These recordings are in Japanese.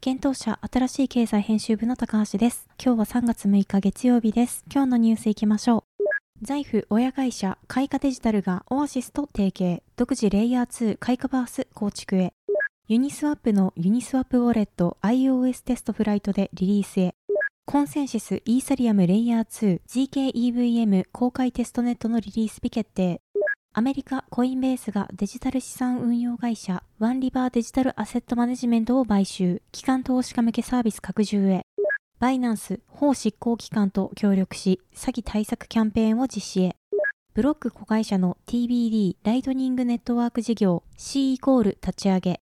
幻冬舎あたらしい経済編集部の高橋です。今日は3月6日月曜日です。今日のニュースいきましょう。 Zaif 親会社カイカデジタルが Oasys と提携独自レイヤー2 CAICA Verse 構築へユニスワップのユニスワップウォレット iOS テストフライトでリリースへコンセンシスイーサリアムレイヤー 2GKEVM 公開テストネットのリリース日決定アメリカコインベースがデジタル資産運用会社ワンリバーデジタルアセットマネジメントを買収機関投資家向けサービス拡充へバイナンス法執行機関と協力し、詐欺対策キャンペーンを実施へ。ブロック子会社の TBD ライトニングネットワーク事業 C イコール立ち上げ。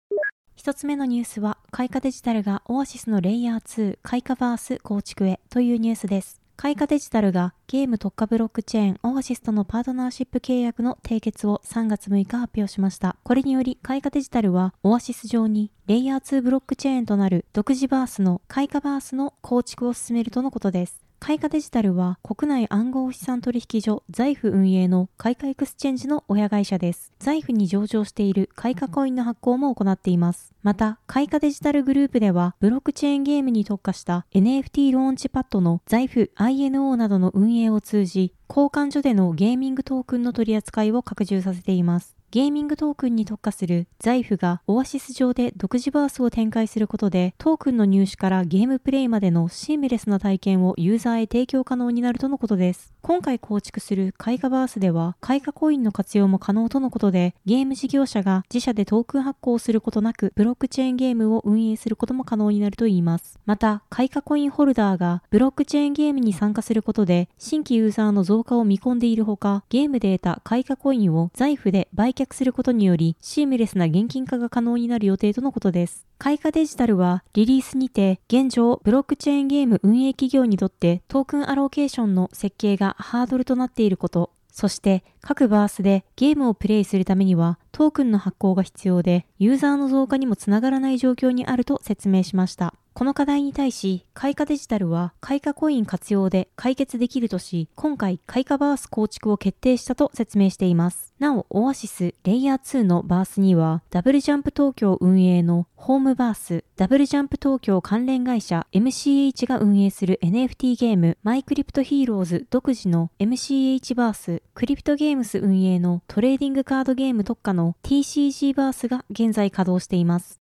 一つ目のニュースは、カイカデジタルが Oasys のレイヤー2 CAICA Verse 構築へというニュースです。カイカデジタルがゲーム特化ブロックチェーン Oasys とのパートナーシップ契約の締結を3月6日発表しました。これによりカイカデジタルは Oasys 上にレイヤー2ブロックチェーンとなる独自バースの CAICA Verse の構築を進めるとのことです。カイカデジタルは国内暗号資産取引所 Zaif 運営のカイカエクスチェンジの親会社です。 Zaif に上場しているカイカコインの発行も行っています。また、カイカデジタルグループではブロックチェーンゲームに特化した NFT ローンチパッドの財布 INO などの運営を通じ、交換所でのゲーミングトークンの取り扱いを拡充させています。ゲーミングトークンに特化する Zaif が Oasys 上で独自バースを展開することで、トークンの入手からゲームプレイまでのシームレスな体験をユーザーへ提供可能になるとのことです。今回構築する CAICA Verse では、カイカコインの活用も可能とのことで、ゲーム事業者が自社でトークン発行することなく、ブロックチェーンゲームを運営することも可能になるといいます。また、開花コインホルダーがブロックチェーンゲームに参加することで、新規ユーザーの増加を見込んでいるほか、ゲームで得た開花コインを財布で売却することによ、り、シームレスな現金化が可能になる予定とのことです。開花デジタルはリリースにて現状ブロックチェーンゲーム運営企業にとってトークンアローケーションの設計がハードルとなっていること、そして各バースでゲームをプレイするためにはトークンの発行が必要でユーザーの増加にもつながらない状況にあると説明しました。この課題に対し、開花デジタルは開花コイン活用で解決できるとし、今回開花バース構築を決定したと説明しています。なお、Oasys レイヤー2のバースには、ダブルジャンプ東京運営のホームバース、ダブルジャンプ東京関連会社 MCH が運営する NFT ゲーム、マイクリプトヒーローズ独自の MCH バース、クリプトゲームス運営のトレーディングカードゲーム特化の TCG バースが現在稼働しています。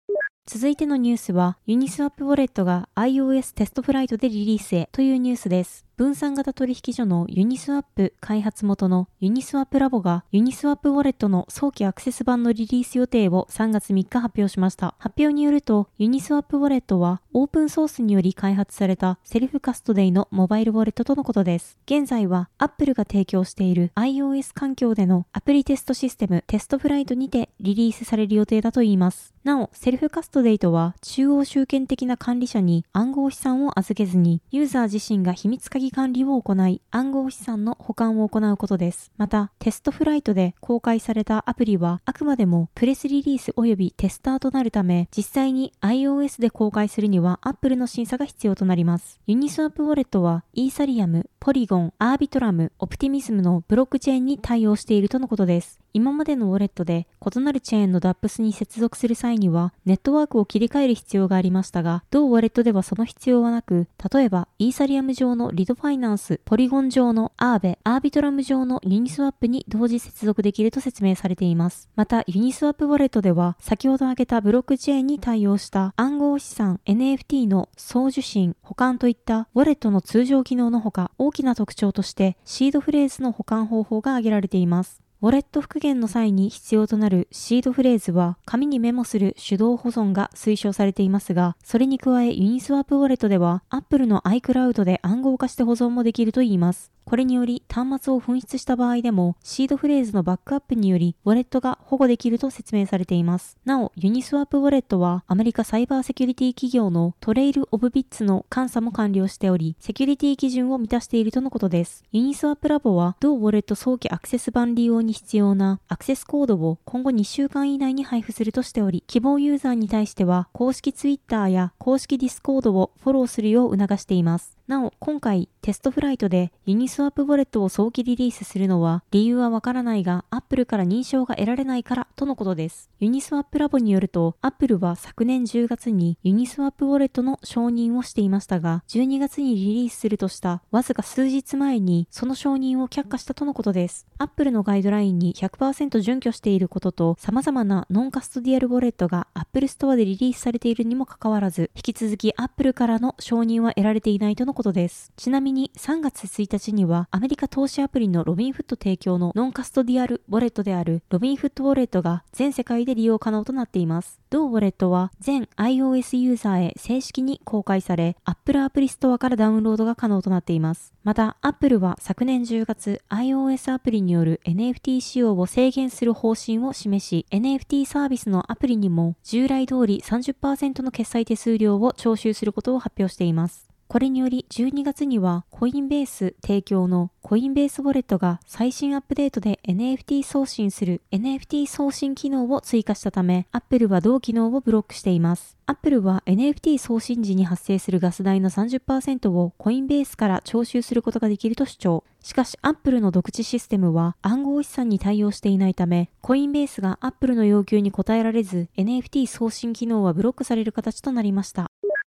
続いてのニュースは、ユニスワップウォレットが iOS テストフライトでリリースへというニュースです。分散型取引所のユニスワップ開発元のユニスワップラボがユニスワップウォレットの早期アクセス版のリリース予定を3月3日発表しました。発表によると、ユニスワップウォレットはオープンソースにより開発されたセルフカストディのモバイルウォレットとのことです。現在は Apple が提供している iOS 環境でのアプリテストシステムテストフライトにてリリースされる予定だといいます。なお、セルフカストディとは中央集権的な管理者に暗号資産を預けずにユーザー自身が秘密鍵管理を行い、暗号資産の保管を行うことです。また、テストフライトで公開されたアプリは、あくまでもプレリリース及びテスターとなるため、実際に iOS で公開するには Apple の審査が必要となります。ユニスワップウォレットは、イーサリアム、ポリゴン、アービトラム、オプティミズムのブロックチェーンに対応しているとのことです。今までのウォレットで異なるチェーンの DApps に接続する際にはネットワークを切り替える必要がありましたが、同ウォレットではその必要はなく、例えばイーサリアム上のリドファイナンス、ポリゴン上のアーベ、アービトラム上のユニスワップに同時接続できると説明されています。また、ユニスワップウォレットでは先ほど挙げたブロックチェーンに対応した暗号資産 NFT の送受信、保管といったウォレットの通常機能のほか、大きな特徴としてシードフレーズの保管方法が挙げられています。ウォレット復元の際に必要となるシードフレーズは紙にメモする手動保存が推奨されていますが、それに加えユニスワップウォレットでは Apple の iCloud で暗号化して保存もできるといいます。これにより端末を紛失した場合でもシードフレーズのバックアップによりウォレットが保護できると説明されています。なお、ユニスワップウォレットはアメリカサイバーセキュリティ企業のトレイルオブビッツの監査も完了しており、セキュリティ基準を満たしているとのことです。ユニスワップラボは同ウォレット早期アクセス版利用に必要なアクセスコードを今後2週間以内に配布するとしており、希望ユーザーに対しては公式 Twitter や公式 Discord をフォローするよう促しています。なお、今回テストフライトでユニスワップウォレットを早期リリースするのは理由はわからないが Apple から認証が得られないからとのことです。ユニスワップラボによると Apple は昨年10月にユニスワップウォレットの承認をしていましたが12月にリリースするとしたわずか数日前にその承認を却下したとのことです。Apple のガイドラインに100%準拠していることと様々なノンカストディアルウォレットが Apple Store でリリースされているにもかかわらず引き続き Apple からの承認は得られていないとのことです。ちなみに3月1日にはアメリカ投資アプリのロビンフッド提供のノンカストディアルウォレットであるロビンフッドウォレットが全世界で利用可能となっています。同ウォレットは全 iOS ユーザーへ正式に公開され Apple アプリストアからダウンロードが可能となっています。また Apple は昨年10月 iOS アプリによる NFT 使用を制限する方針を示し NFT サービスのアプリにも従来通り30%の決済手数料を徴収することを発表しています。これにより12月にはコインベース提供のコインベースウォレットが最新アップデートで NFT 送信する NFT 送信機能を追加したため Apple は同機能をブロックしています。Apple は NFT 送信時に発生するガス代の30%をコインベースから徴収することができると主張。しかし Apple の独自システムは暗号資産に対応していないため、コインベースが Apple の要求に応えられず、NFT 送信機能はブロックされる形となりました。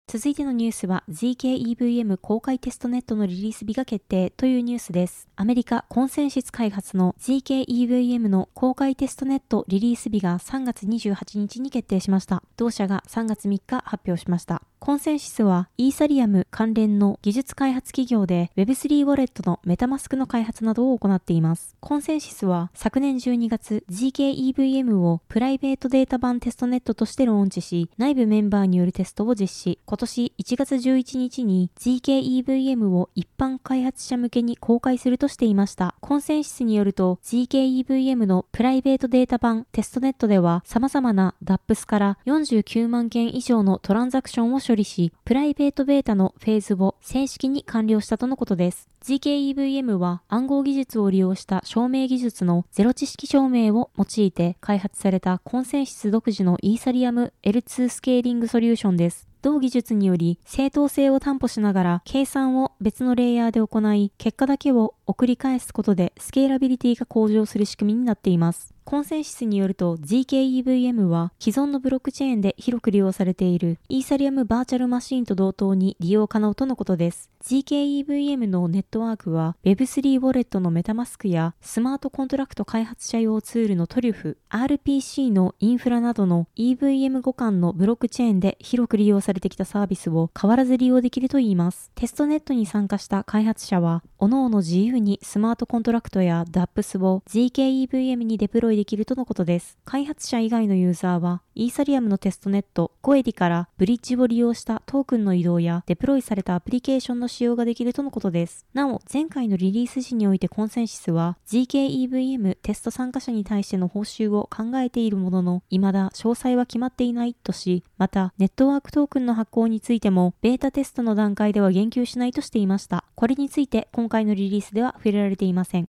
続いてのニュースは ZKEVM 公開テストネットのリリース日が決定というニュースです。アメリカコンセンシス開発の ZKEVM の公開テストネットリリース日が3月28日に決定しました。同社が3月3日発表しました。コンセンシスはイーサリアム関連の技術開発企業で Web3 ウォレットのメタマスクの開発などを行っています。コンセンシスは昨年12月 GKEVM をプライベートデータ版テストネットとしてローンチし、内部メンバーによるテストを実施。今年1月11日に GKEVM を一般開発者向けに公開するとしていました。コンセンシスによると GKEVM のプライベートデータ版テストネットでは様々な DAPS から49万件以上のトランザクションを処理し、プライベートベータのフェーズを正式に完了したとのことです。GKEVM は暗号技術を利用した証明技術のゼロ知識証明を用いて開発されたコンセンシス独自のイーサリアム L2 スケーリングソリューションです。同技術により正当性を担保しながら計算を別のレイヤーで行い結果だけを送り返すことでスケーラビリティが向上する仕組みになっています。コンセンシスによると GKEVM は既存のブロックチェーンで広く利用されているイーサリアムバーチャルマシンと同等に利用可能とのことです。GKEVM のネットワークは Web3 ウォレットのメタマスクやスマートコントラクト開発者用ツールのトリュフ、RPC のインフラなどの EVM 互換のブロックチェーンで広く利用されてきたサービスを変わらず利用できるといいます。テストネットに参加した開発者は、各々自由にスマートコントラクトや DApps を zkEVM にデプロイできるとのことです。開発者以外のユーザーは、イーサリアムのテストネットゴエリからブリッジを利用したトークンの移動やデプロイされたアプリケーションの使用ができるとのことです。なお、前回のリリース時においてコンセンシスは GKEVM テスト参加者に対しての報酬を考えているものの、未だ詳細は決まっていないとし、また、ネットワークトークンの発行についても、ベータテストの段階では言及しないとしていました。これについて今回のリリースでは触れられていません。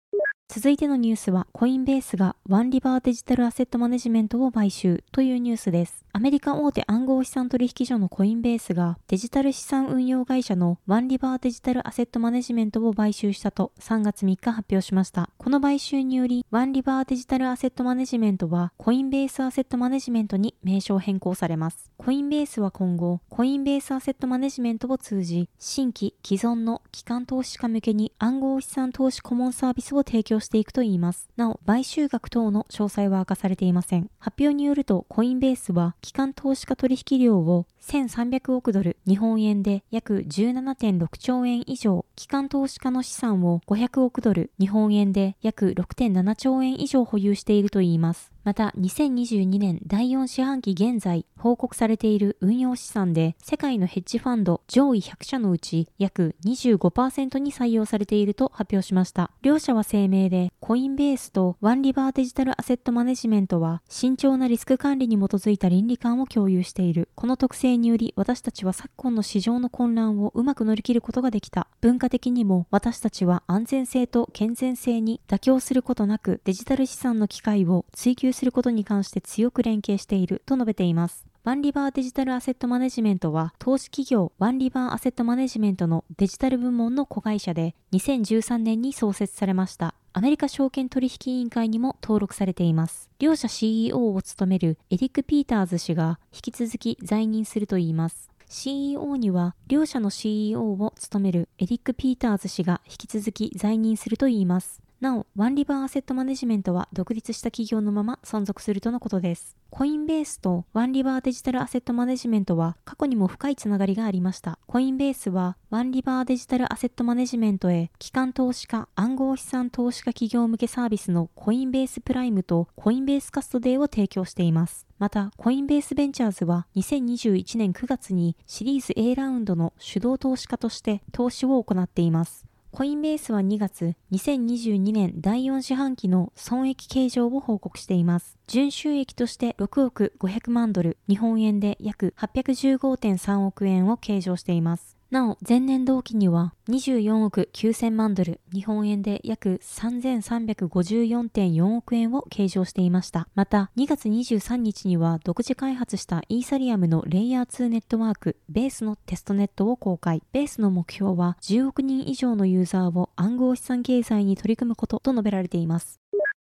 続いてのニュースは、コインベースがワンリバーデジタルアセットマネジメントを買収というニュースです。アメリカ大手暗号資産取引所のコインベースがデジタル資産運用会社のワンリバーデジタルアセットマネジメントを買収したと3月3日発表しました。この買収により、ワンリバーデジタルアセットマネジメントはコインベースアセットマネジメントに名称変更されます。コインベースは今後、コインベースアセットマネジメントを通じ、新規、既存の機関投資家向けに暗号資産投資顧問サービスを提供していくといいます。。なお、買収額等の詳細は明かされていません。発表によると、コインベースは、機関投資家取引量を1300億ドル、日本円で約17.6兆円以上、機関投資家の資産を500億ドル、日本円で約6.7兆円以上保有しているといいます。また、2022年第4四半期現在報告されている運用資産で、世界のヘッジファンド上位100社のうち約25%に採用されていると発表しました。両社は声明で、コインベースとワンリバーデジタルアセットマネジメントは、慎重なリスク管理に基づいた倫理観を共有している。この特性により、私たちは昨今の市場の混乱をうまく乗り切ることができた。文化的にも、私たちは安全性と健全性に妥協することなく、デジタル資産の機会を追求することに関して強く連携していると述べています。ワンリバーデジタルアセットマネジメントは投資企業ワンリバーアセットマネジメントのデジタル部門の子会社で2013年に創設されました。アメリカ証券取引委員会にも登録されています。両社 CEO を務めるエリック・ピーターズ氏が引き続き在任するといいます。CEO には両社の CEO を務めるエリック・ピーターズ氏が引き続き在任するといいます。なお、ワンリバーアセットマネジメントは独立した企業のまま存続するとのことです。コインベースとワンリバーデジタルアセットマネジメントは過去にも深いつながりがありました。コインベースはワンリバーデジタルアセットマネジメントへ機関投資家、暗号資産投資家企業向けサービスのコインベースプライムとコインベースカストデーを提供しています。また、コインベースベンチャーズは2021年9月にシリーズ A ラウンドの主導投資家として投資を行っています。コインベースは2月、2022年第4四半期の損益計上を報告しています。純収益として6億500万ドル、日本円で約815.3億円を計上しています。なお、前年同期には24億9000万ドル、日本円で約3354.4億円を計上していました。また、2月23日には独自開発したイーサリアムのレイヤー2ネットワーク、ベースのテストネットを公開。ベースの目標は10億人以上のユーザーを暗号資産経済に取り組むことと述べられています。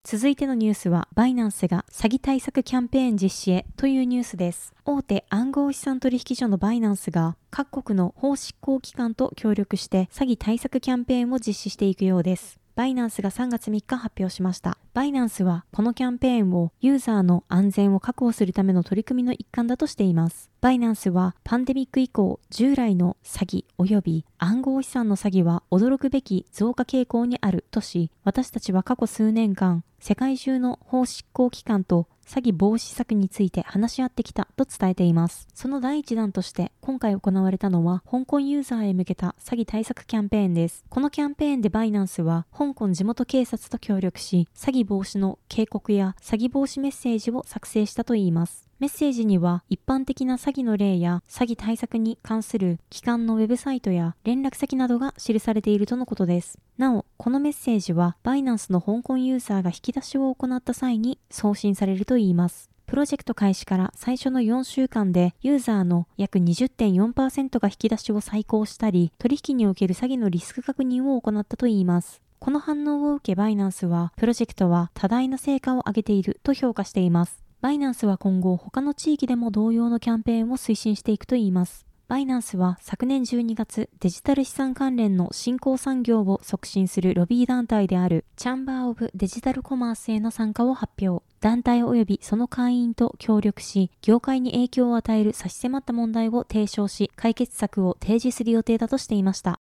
続いてのニュースは、バイナンスが詐欺対策キャンペーン実施へというニュースです。大手暗号資産取引所のバイナンスが各国の法執行機関と協力して詐欺対策キャンペーンを実施していくようです。バイナンスが3月3日発表しました。バイナンスはこのキャンペーンをユーザーの安全を確保するための取り組みの一環だとしています。バイナンスはパンデミック以降従来の詐欺及び暗号資産の詐欺は驚くべき増加傾向にあるとし、私たちは過去数年間世界中の法執行機関と詐欺防止策について話し合ってきたと伝えています。その第一弾として今回行われたのは香港ユーザーへ向けた詐欺対策キャンペーンです。このキャンペーンでバイナンスは香港地元警察と協力し詐欺防止の警告や詐欺防止メッセージを作成したといいます。メッセージには一般的な詐欺の例や詐欺対策に関する機関のウェブサイトや連絡先などが記されているとのことです。なお、このメッセージはバイナンスの香港ユーザーが引き出しを行った際に送信されるといいます。プロジェクト開始から最初の4週間でユーザーの約20.4%が引き出しを再考したり、取引における詐欺のリスク確認を行ったといいます。この反応を受けバイナンスは、プロジェクトは多大な成果を上げていると評価しています。バイナンスは今後他の地域でも同様のキャンペーンを推進していくといいます。バイナンスは昨年12月デジタル資産関連の新興産業を促進するロビー団体であるチャンバー・オブ・デジタル・コマースへの参加を発表。団体及びその会員と協力し、業界に影響を与える差し迫った問題を提唱し、解決策を提示する予定だとしていました。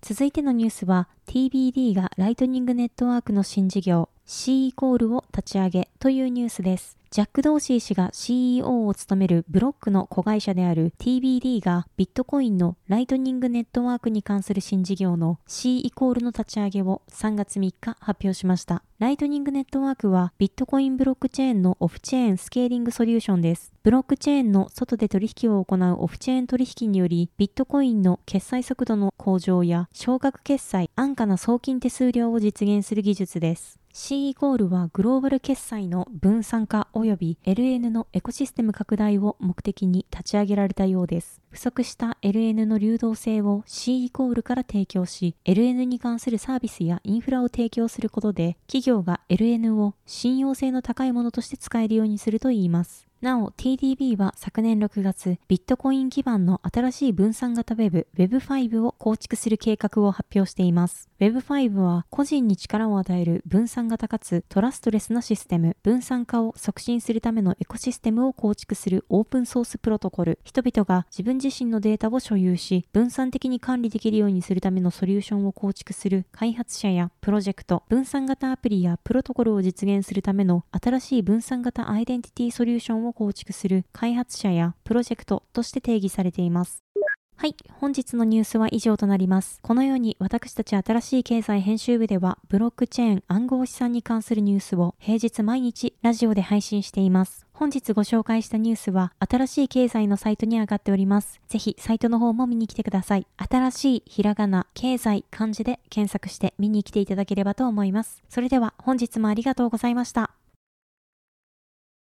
続いてのニュースは TBD がライトニングネットワークの新事業 C イコールを立ち上げというニュースです。ジャック・ドーシー氏が CEO を務めるブロックの子会社である TBD がビットコインのライトニングネットワークに関する新事業の C イコールの立ち上げを3月3日発表しました。ライトニングネットワークはビットコインブロックチェーンのオフチェーンスケーリングソリューションです。ブロックチェーンの外で取引を行うオフチェーン取引によりビットコインの決済速度の向上や少額決済、安価な送金手数料を実現する技術です。C イコールはグローバル決済の分散化及び LN のエコシステム拡大を目的に立ち上げられたようです。不足した LN の流動性を C イコールから提供し、LN に関するサービスやインフラを提供することで、企業が LN を信用性の高いものとして使えるようにするといいます。なお、TDB は昨年6月、ビットコイン基盤の新しい分散型ウェブ Web5 を構築する計画を発表しています。Web5 は個人に力を与える分散型かつトラストレスなシステム、分散化を促進するためのエコシステムを構築するオープンソースプロトコル。人々が自分自身のデータを所有し、分散的に管理できるようにするためのソリューションを構築する開発者やプロジェクト、分散型アプリやプロトコルを実現するための新しい分散型アイデンティティソリューションを構築する開発者やプロジェクトとして定義されています。はい。本日のニュースは以上となります。このように私たち新しい経済編集部ではブロックチェーン暗号資産に関するニュースを平日毎日ラジオで配信しています。本日ご紹介したニュースは新しい経済のサイトに上がっております。ぜひサイトの方も見に来てください。新しいひらがな、経済、漢字で検索して見に来ていただければと思います。それでは本日もありがとうございました。